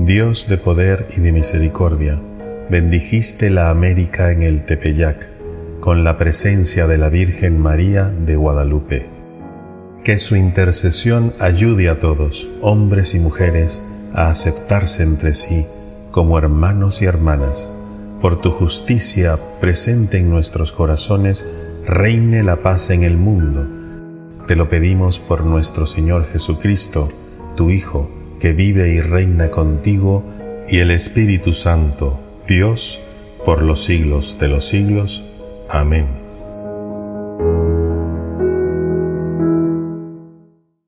Dios de poder y de misericordia, bendijiste la América en el Tepeyac, con la presencia de la Virgen María de Guadalupe. Que su intercesión ayude a todos, hombres y mujeres, a aceptarse entre sí como hermanos y hermanas. Por tu justicia presente en nuestros corazones, reine la paz en el mundo. Te lo pedimos por nuestro Señor Jesucristo, tu Hijo, que vive y reina contigo, y el Espíritu Santo, Dios, por los siglos de los siglos. Amén.